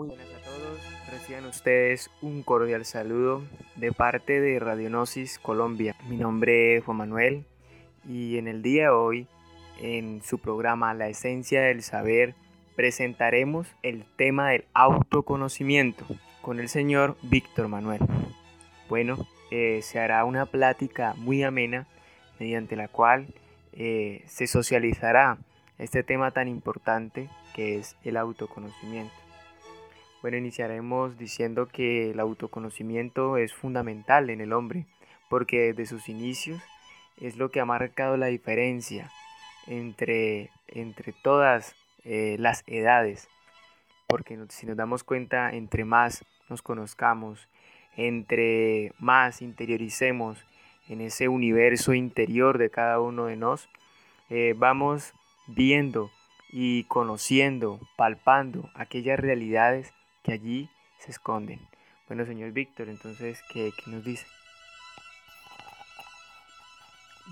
Muy buenas a todos. Reciban ustedes un cordial saludo de parte de Radionosis Colombia. Mi nombre es Juan Manuel y en el día de hoy, en su programa La Esencia del Saber, presentaremos el tema del autoconocimiento con el señor Víctor Manuel. Bueno, eh, se hará una plática muy amena mediante la cual eh, se socializará este tema tan importante que es el autoconocimiento. Bueno, iniciaremos diciendo que el autoconocimiento es fundamental en el hombre, porque desde sus inicios es lo que ha marcado la diferencia entre, entre todas eh, las edades, porque si nos damos cuenta, entre más nos conozcamos, entre más interioricemos en ese universo interior de cada uno de nosotros, eh, vamos viendo y conociendo, palpando aquellas realidades que allí se esconden. Bueno, señor Víctor, entonces, ¿qué, nos dice?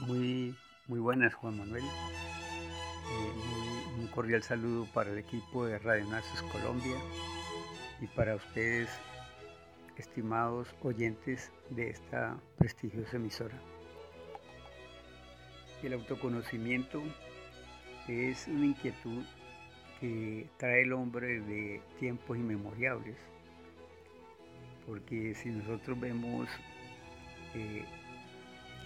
Muy, muy buenas, Juan Manuel. Eh, un cordial saludo para el equipo de Radio Naces Colombia y para ustedes, estimados oyentes de esta prestigiosa emisora. El autoconocimiento es una inquietud que trae el hombre de tiempos inmemoriales. Porque si nosotros vemos eh,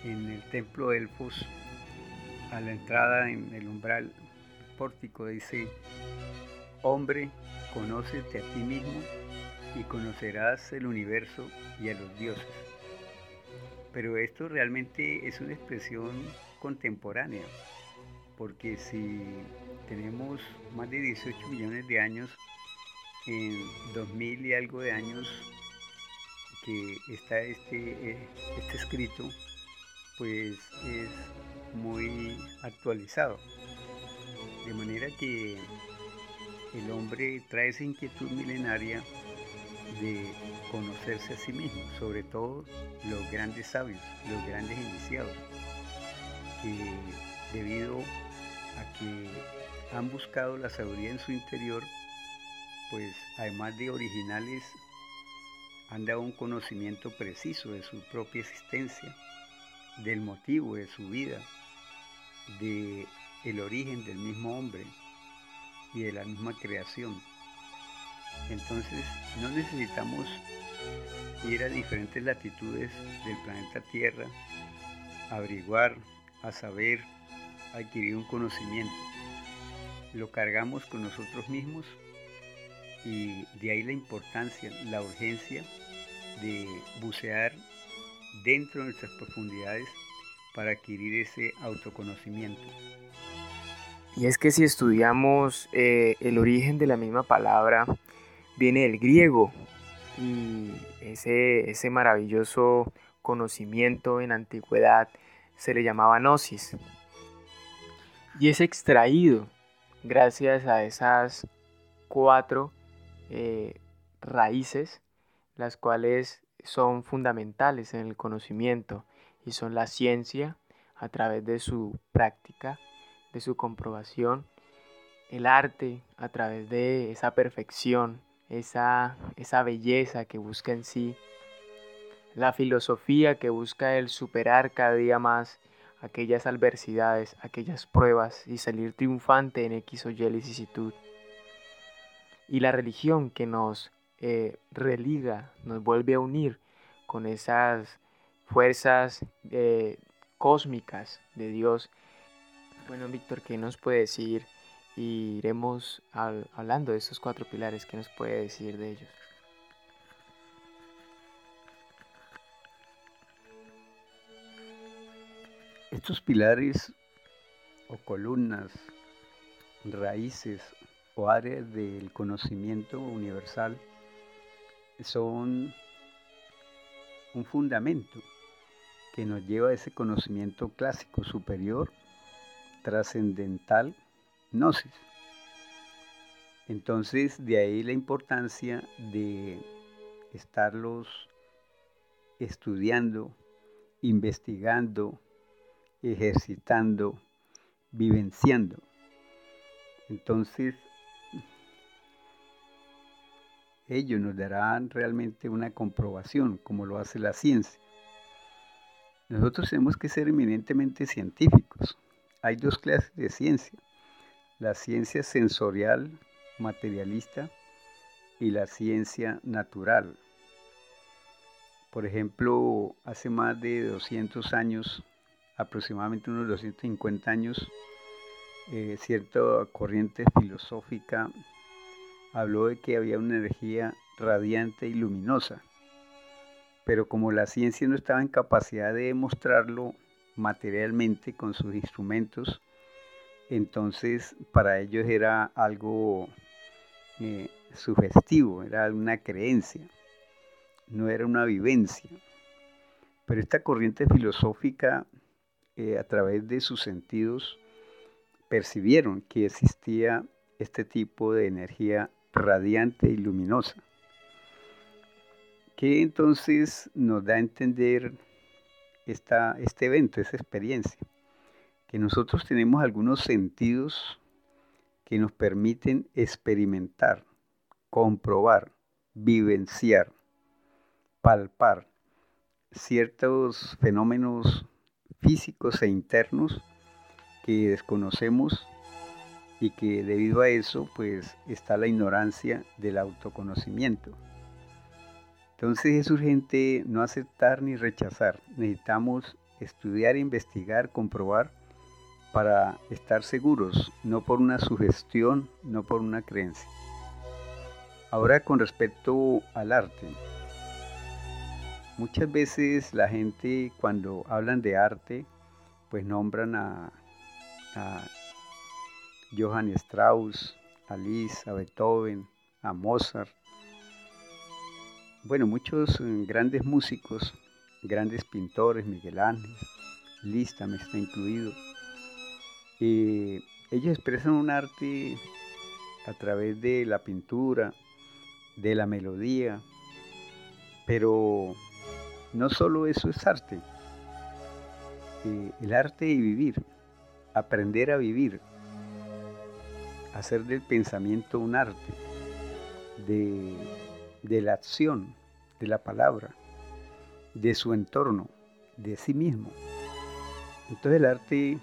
en el templo de Elfos, a la entrada en el umbral pórtico dice, hombre, conócete a ti mismo y conocerás el universo y a los dioses. Pero esto realmente es una expresión contemporánea, porque si tenemos más de 18 millones de años, en 2000 y algo de años que está este, eh, este escrito, pues es muy actualizado. De manera que el hombre trae esa inquietud milenaria de conocerse a sí mismo, sobre todo los grandes sabios, los grandes iniciados, que debido que han buscado la sabiduría en su interior, pues además de originales, han dado un conocimiento preciso de su propia existencia, del motivo de su vida, de el origen del mismo hombre y de la misma creación. Entonces no necesitamos ir a diferentes latitudes del planeta Tierra, averiguar, a saber, adquirir un conocimiento lo cargamos con nosotros mismos y de ahí la importancia, la urgencia de bucear dentro de nuestras profundidades para adquirir ese autoconocimiento. Y es que si estudiamos eh, el origen de la misma palabra, viene del griego y ese, ese maravilloso conocimiento en antigüedad se le llamaba gnosis. Y es extraído gracias a esas cuatro eh, raíces, las cuales son fundamentales en el conocimiento y son la ciencia a través de su práctica, de su comprobación, el arte a través de esa perfección, esa, esa belleza que busca en sí, la filosofía que busca el superar cada día más aquellas adversidades, aquellas pruebas y salir triunfante en X o Y. Y la religión que nos eh, religa, nos vuelve a unir con esas fuerzas eh, cósmicas de Dios. Bueno, Víctor, ¿qué nos puede decir? Y iremos hablando de estos cuatro pilares, ¿qué nos puede decir de ellos? Estos pilares o columnas, raíces o áreas del conocimiento universal son un fundamento que nos lleva a ese conocimiento clásico superior, trascendental, gnosis. Entonces, de ahí la importancia de estarlos estudiando, investigando, ejercitando, vivenciando. Entonces, ellos nos darán realmente una comprobación, como lo hace la ciencia. Nosotros tenemos que ser eminentemente científicos. Hay dos clases de ciencia, la ciencia sensorial, materialista, y la ciencia natural. Por ejemplo, hace más de 200 años, aproximadamente unos 250 años, eh, cierta corriente filosófica habló de que había una energía radiante y luminosa, pero como la ciencia no estaba en capacidad de demostrarlo materialmente con sus instrumentos, entonces para ellos era algo eh, sugestivo, era una creencia, no era una vivencia. Pero esta corriente filosófica, eh, a través de sus sentidos, percibieron que existía este tipo de energía radiante y luminosa, que entonces nos da a entender esta, este evento, esta experiencia, que nosotros tenemos algunos sentidos que nos permiten experimentar, comprobar, vivenciar, palpar ciertos fenómenos físicos e internos que desconocemos y que debido a eso pues está la ignorancia del autoconocimiento. Entonces es urgente no aceptar ni rechazar, necesitamos estudiar, investigar, comprobar para estar seguros, no por una sugestión, no por una creencia. Ahora con respecto al arte. Muchas veces la gente cuando hablan de arte, pues nombran a a Johann Strauss, a Liszt, a Beethoven, a Mozart. Bueno, muchos eh, grandes músicos, grandes pintores, Miguel Ángel, Liszt también está incluido. Eh, ellos expresan un arte a través de la pintura, de la melodía, pero no solo eso es arte, eh, el arte de vivir aprender a vivir, hacer del pensamiento un arte, de, la acción, de la palabra, de su entorno, de sí mismo. Entonces el arte,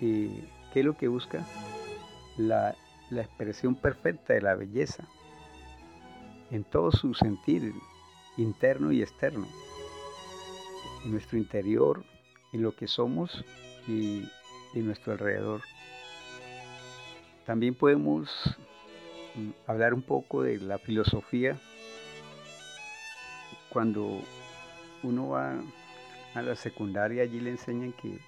eh, ¿qué es lo que busca? La, la expresión perfecta de la belleza, en todo su sentir, interno y externo, en nuestro interior, en lo que somos y y nuestro alrededor. También podemos mm, hablar un poco de la filosofía. Cuando uno va a la secundaria, allí le enseñan que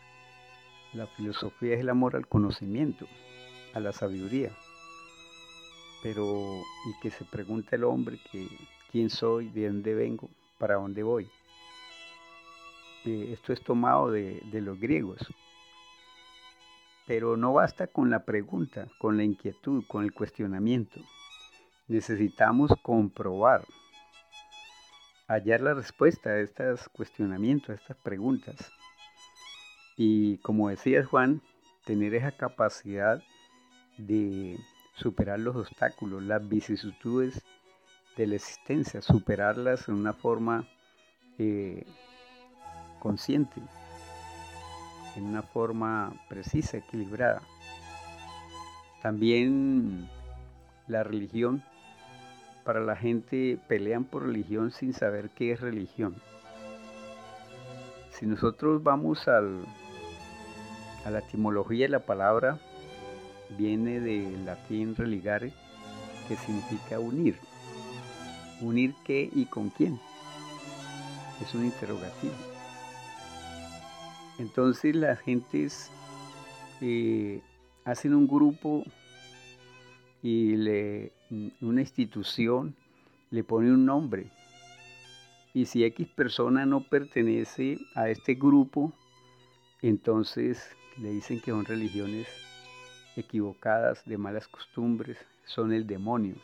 la filosofía es el amor al conocimiento, a la sabiduría. Pero, y que se pregunta el hombre que quién soy, de dónde vengo, para dónde voy. Eh, esto es tomado de, los griegos. Pero no basta con la pregunta, con la inquietud, con el cuestionamiento. Necesitamos comprobar, hallar la respuesta a estos cuestionamientos, a estas preguntas. Y como decías Juan, tener esa capacidad de superar los obstáculos, las vicisitudes de la existencia, superarlas en una forma eh, consciente en una forma precisa, equilibrada. También la religión, para la gente pelean por religión sin saber qué es religión. Si nosotros vamos al, a la etimología de la palabra, viene del latín religare, que significa unir. ¿Unir qué y con quién? Es un interrogativo. Entonces las gentes eh, hacen un grupo y una institución le pone un nombre. Y si X persona no pertenece a este grupo, entonces le dicen que son religiones equivocadas, de malas costumbres, son el demonio.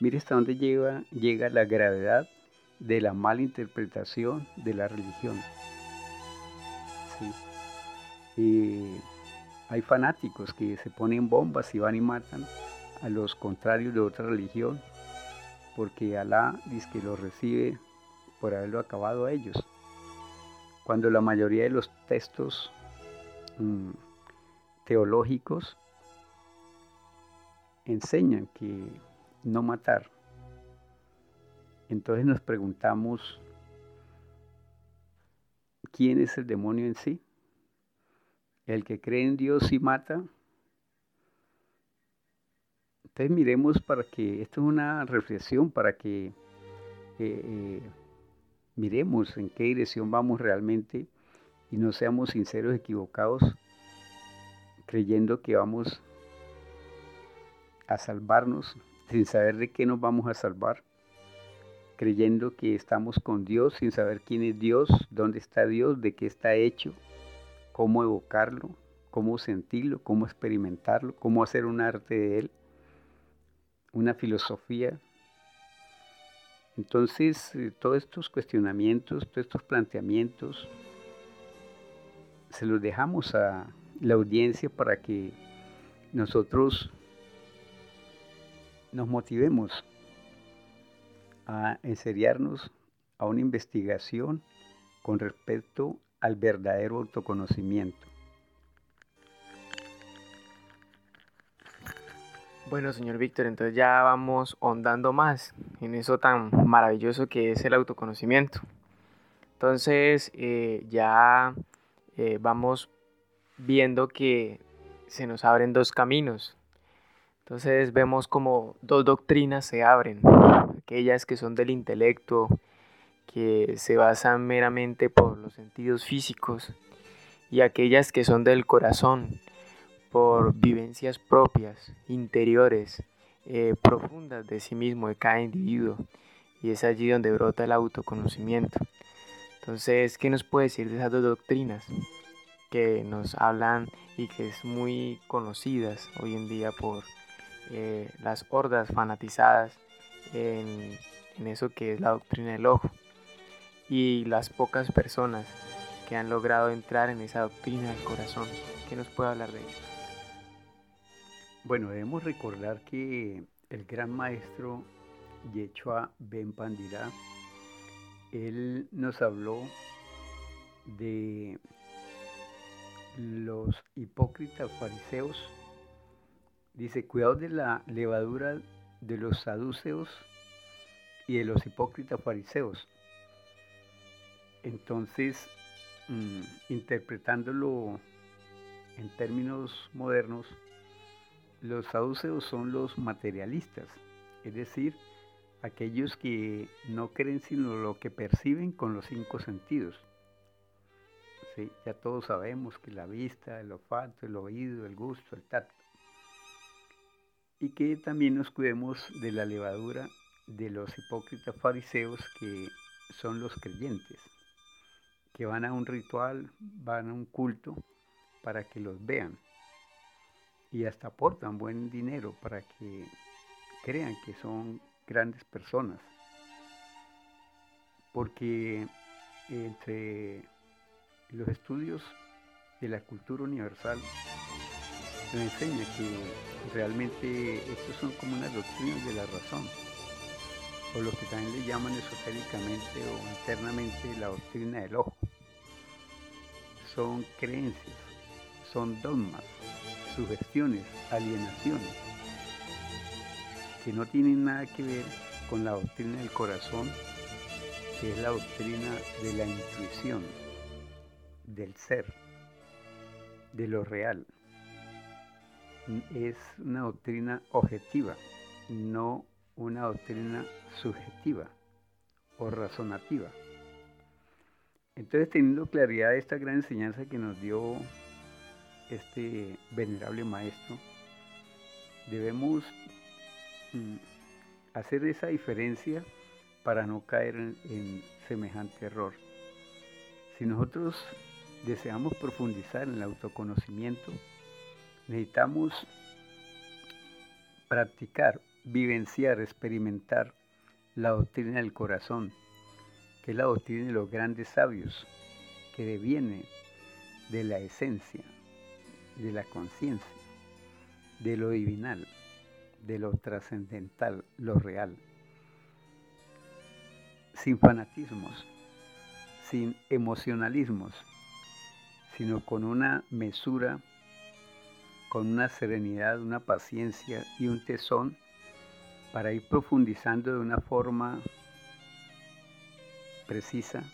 Mire hasta dónde llega la gravedad de la mala interpretación de la religión. Y hay fanáticos que se ponen bombas y van y matan a los contrarios de otra religión. porque Alá dice que lo recibe por haberlo acabado a ellos. Cuando la mayoría de los textos mm, teológicos enseñan que no matar. Entonces nos preguntamos, ¿quién es el demonio en sí? ¿El que cree en Dios y mata? Entonces miremos para que, esto es una reflexión para que eh, eh, miremos en qué dirección vamos realmente y no seamos sinceros equivocados creyendo que vamos a salvarnos sin saber de qué nos vamos a salvar, creyendo que estamos con Dios sin saber quién es Dios, dónde está Dios, de qué está hecho, cómo evocarlo, cómo sentirlo, cómo experimentarlo, cómo hacer un arte de él, una filosofía. Entonces, eh, todos estos cuestionamientos, todos estos planteamientos, se los dejamos a la audiencia para que nosotros nos motivemos a enseriarnos a una investigación con respecto al verdadero autoconocimiento. Bueno, señor Víctor, entonces ya vamos ondando más en eso tan maravilloso que es el autoconocimiento. Entonces eh, ya eh, vamos viendo que se nos abren dos caminos. Entonces vemos como dos doctrinas se abren, aquellas que son del intelecto, que se basan meramente por los sentidos físicos, y aquellas que son del corazón, por vivencias propias, interiores, eh, profundas de sí mismo, de cada individuo, y es allí donde brota el autoconocimiento. Entonces, ¿qué nos puede decir de esas dos doctrinas? que nos hablan y que es muy conocidas hoy en día por eh, las hordas fanatizadas en, eso que es la doctrina del ojo y las pocas personas que han logrado entrar en esa doctrina del corazón. ¿Qué nos puede hablar de ello? Bueno, debemos recordar que el gran maestro Yechua Ben Pandira, él nos habló de los hipócritas fariseos, dice, cuidado de la levadura de los saduceos y de los hipócritas fariseos. Entonces, mm, interpretándolo en términos modernos, los saduceos son los materialistas, es decir, aquellos que no creen sino lo que perciben con los cinco sentidos ya todos sabemos que la vista, el olfato, el oído, el gusto, el tacto. Y que también nos cuidemos de la levadura de los hipócritas fariseos que son los creyentes, que van a un ritual, van a un culto para que los vean y hasta aportan buen dinero para que crean que son grandes personas. Porque entre los estudios de la cultura universal nos enseña que realmente estos son como unas doctrinas de la razón, o lo que también le llaman esotéricamente o internamente la doctrina del ojo. Son creencias, son dogmas, sugestiones, alienaciones, que no tienen nada que ver con la doctrina del corazón, que es la doctrina de la intuición del ser, de lo real. Es una doctrina objetiva, no una doctrina subjetiva o razonativa. Entonces, teniendo claridad de esta gran enseñanza que nos dio este venerable maestro, debemos mm, hacer esa diferencia para no caer en semejante error. Si nosotros deseamos profundizar en el autoconocimiento, necesitamos practicar, vivenciar, experimentar la doctrina del corazón, que es la doctrina de los grandes sabios, que deviene de la esencia, de la conciencia, de lo divinal, de lo trascendental, lo real. sin fanatismos, sin emocionalismos, sino con una mesura, con una serenidad, una paciencia y un tesón para ir profundizando de una forma precisa,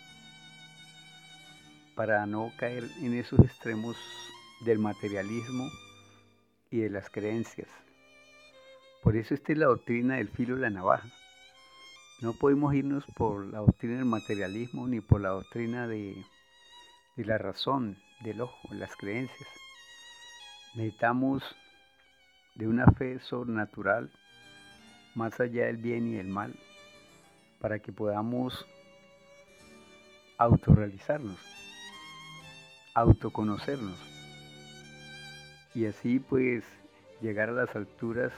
para no caer en esos extremos del materialismo y de las creencias. Por eso esta es la doctrina del filo de la navaja. No podemos irnos por la doctrina del materialismo ni por la doctrina de, de la razón, del ojo, las creencias. Necesitamos de una fe sobrenatural más allá del bien y del mal para que podamos autorrealizarnos, autoconocernos y así pues llegar a las alturas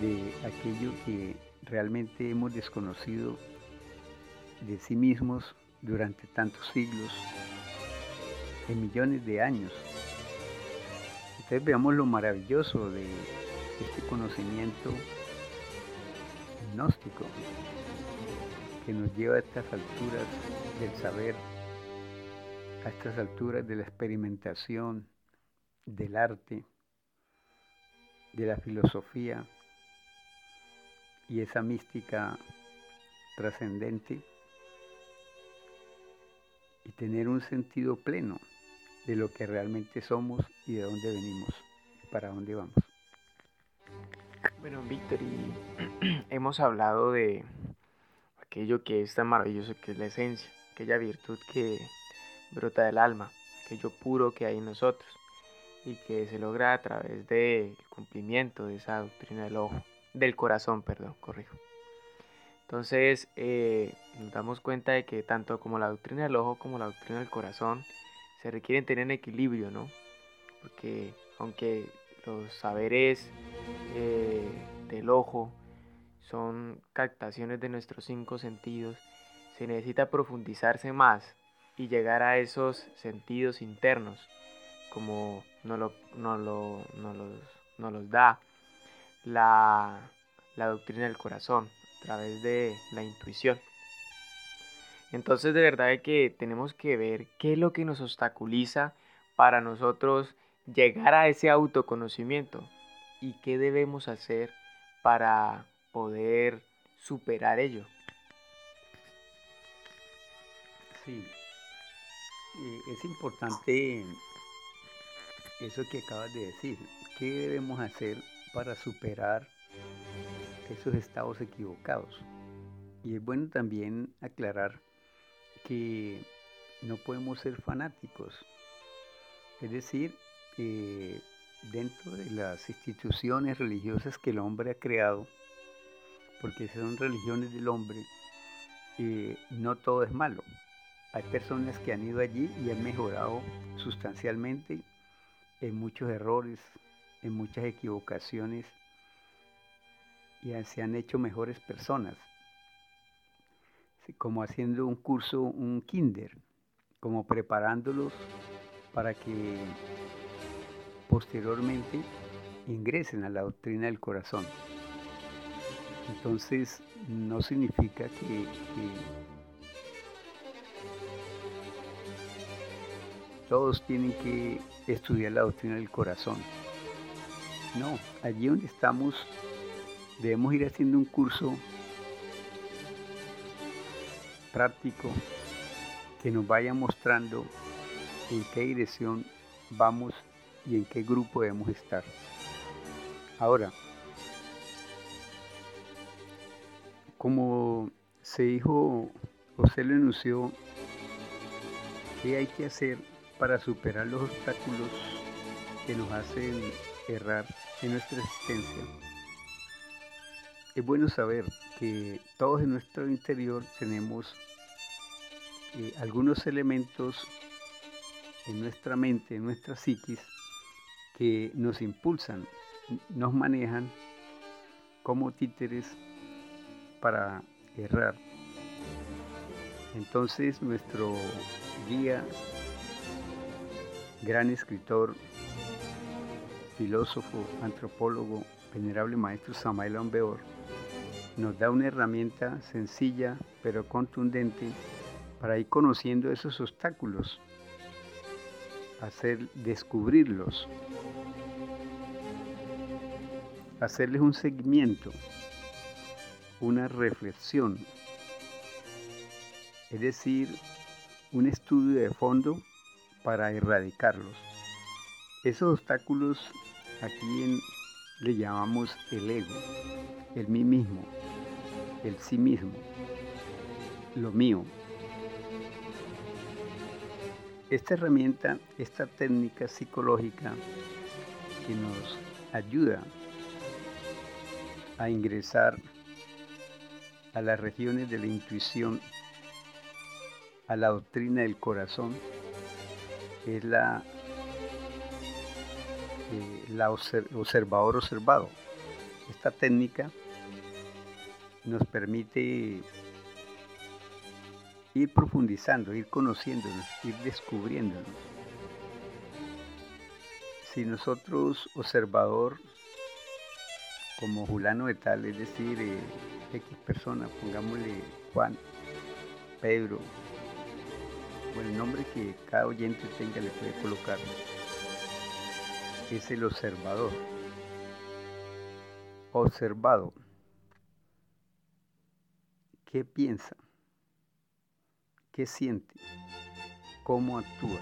de aquello que realmente hemos desconocido de sí mismos durante tantos siglos, en millones de años. Entonces veamos lo maravilloso de este conocimiento gnóstico que nos lleva a estas alturas del saber, a estas alturas de la experimentación, del arte, de la filosofía y esa mística trascendente y tener un sentido pleno de lo que realmente somos y de dónde venimos para dónde vamos. Bueno, Víctor, y hemos hablado de aquello que es tan maravilloso que es la esencia, aquella virtud que brota del alma, aquello puro que hay en nosotros y que se logra a través del cumplimiento de esa doctrina del ojo, del corazón, perdón, corrijo. Entonces eh, nos damos cuenta de que tanto como la doctrina del ojo como la doctrina del corazón se requieren tener equilibrio, ¿no? Porque aunque los saberes eh, del ojo son captaciones de nuestros cinco sentidos, se necesita profundizarse más y llegar a esos sentidos internos como nos, lo, lo, los, los, da la, la doctrina del corazón a través de la intuición. Entonces de verdad que tenemos que ver qué es lo que nos obstaculiza para nosotros llegar a ese autoconocimiento y qué debemos hacer para poder superar ello. Sí, eh, es importante eso que acabas de decir. ¿Qué debemos hacer para superar esos estados equivocados? Y es bueno también aclarar que no podemos ser fanáticos. Es decir, eh, dentro de las instituciones religiosas que el hombre ha creado, porque son religiones del hombre, eh, no todo es malo. Hay personas que han ido allí y han mejorado sustancialmente en muchos errores, en muchas equivocaciones y se han hecho mejores personas, como haciendo un curso, un kinder, como preparándolos para que posteriormente ingresen a la doctrina del corazón. Entonces no significa que todos tienen que estudiar la doctrina del corazón. No, allí donde estamos debemos ir haciendo un curso práctico que nos vaya mostrando en qué dirección vamos y en qué grupo debemos estar. Ahora, como se dijo o se lo anunció, ¿qué hay que hacer para superar los obstáculos que nos hacen errar en nuestra existencia. Es bueno saber que todos en nuestro interior tenemos eh, algunos elementos en nuestra mente, en nuestra psiquis, que nos impulsan, nos manejan como títeres para errar. Entonces nuestro guía gran escritor, filósofo, antropólogo, venerable maestro Samael Ambeor, nos da una herramienta sencilla pero contundente para ir conociendo esos obstáculos, hacer descubrirlos, hacerles un seguimiento, una reflexión, es decir, un estudio de fondo para erradicarlos. Esos obstáculos aquí le llamamos el ego, el mí mismo, el sí mismo, lo mío. Esta herramienta, esta técnica psicológica que nos ayuda a ingresar a las regiones de la intuición, a la doctrina del corazón, es la, eh, la observador observado. Esta técnica nos permite ir profundizando, ir conociéndonos, ir descubriéndonos. Si nosotros, observador, como Julano de tal, es decir, eh, X persona, pongámosle Juan, Pedro, o el nombre que cada oyente tenga le puede colocar, es el observador. Observado. ¿Qué piensa? ¿Qué siente? ¿Cómo actúa?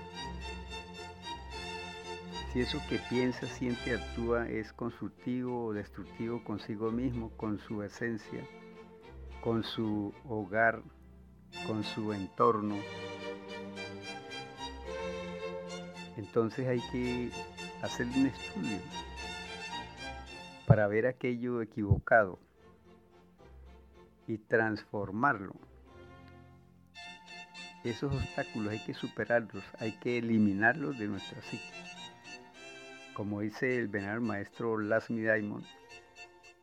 Si eso que piensa, siente, actúa es constructivo o destructivo consigo mismo, con su esencia, con su hogar, con su entorno, entonces hay que hacer un estudio para ver aquello equivocado y transformarlo. Esos obstáculos hay que superarlos, hay que eliminarlos de nuestra psique. Como dice el venerable maestro Lasmi Daimon,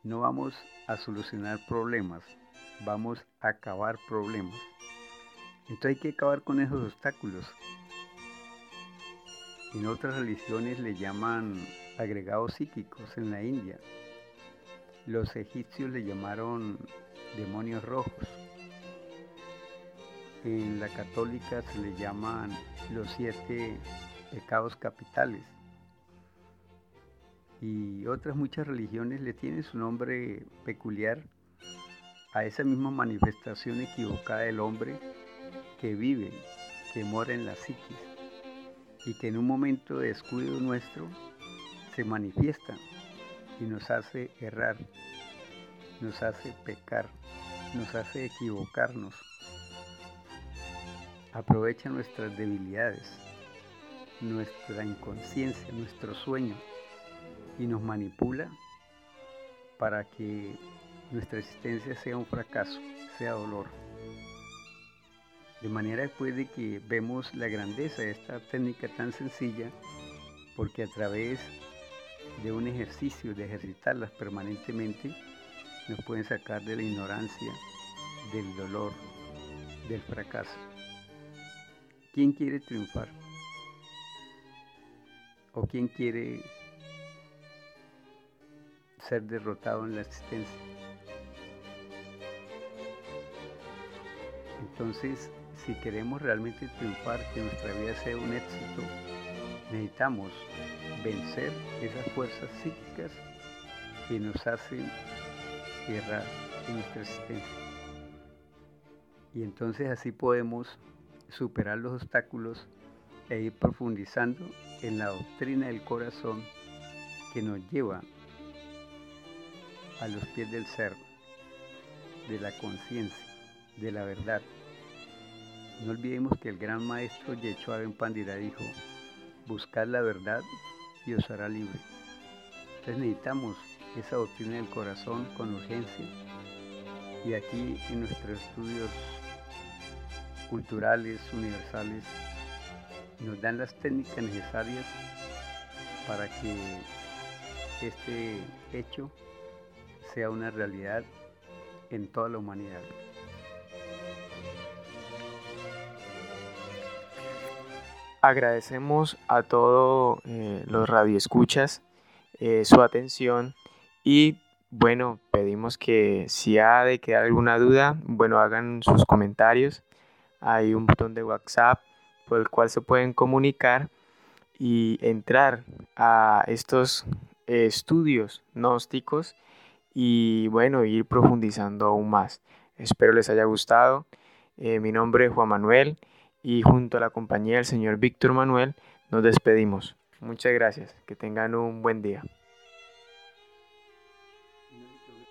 no vamos a solucionar problemas, vamos a acabar problemas. Entonces hay que acabar con esos obstáculos. En otras religiones le llaman agregados psíquicos en la India. Los egipcios le llamaron demonios rojos. En la católica se le llaman los siete pecados capitales. Y otras muchas religiones le tienen su nombre peculiar a esa misma manifestación equivocada del hombre que vive, que mora en la psiquis y que en un momento de descuido nuestro se manifiesta y nos hace errar, nos hace pecar, nos hace equivocarnos. Aprovecha nuestras debilidades, nuestra inconsciencia, nuestro sueño y nos manipula para que nuestra existencia sea un fracaso, sea dolor. De manera después de que vemos la grandeza de esta técnica tan sencilla, porque a través de un ejercicio, de ejercitarlas permanentemente, nos pueden sacar de la ignorancia, del dolor, del fracaso. ¿Quién quiere triunfar? ¿O quién quiere ser derrotado en la existencia? Entonces, si queremos realmente triunfar, que nuestra vida sea un éxito, necesitamos vencer esas fuerzas psíquicas que nos hacen errar en nuestra existencia. Y entonces así podemos superar los obstáculos e ir profundizando en la doctrina del corazón que nos lleva a los pies del ser, de la conciencia, de la verdad. No olvidemos que el gran maestro Yeshua Ben Pandira dijo, buscad la verdad y os hará libre. Entonces necesitamos esa doctrina del corazón con urgencia. Y aquí en nuestros estudios culturales, universales, nos dan las técnicas necesarias para que este hecho sea una realidad en toda la humanidad. Agradecemos a todos eh, los radioescuchas eh, su atención y bueno, pedimos que si ha de quedar alguna duda, bueno, hagan sus comentarios. Hay un botón de WhatsApp por el cual se pueden comunicar y entrar a estos estudios gnósticos y bueno, ir profundizando aún más. Espero les haya gustado. Eh, mi nombre es Juan Manuel y junto a la compañía del señor Víctor Manuel nos despedimos. Muchas gracias. Que tengan un buen día.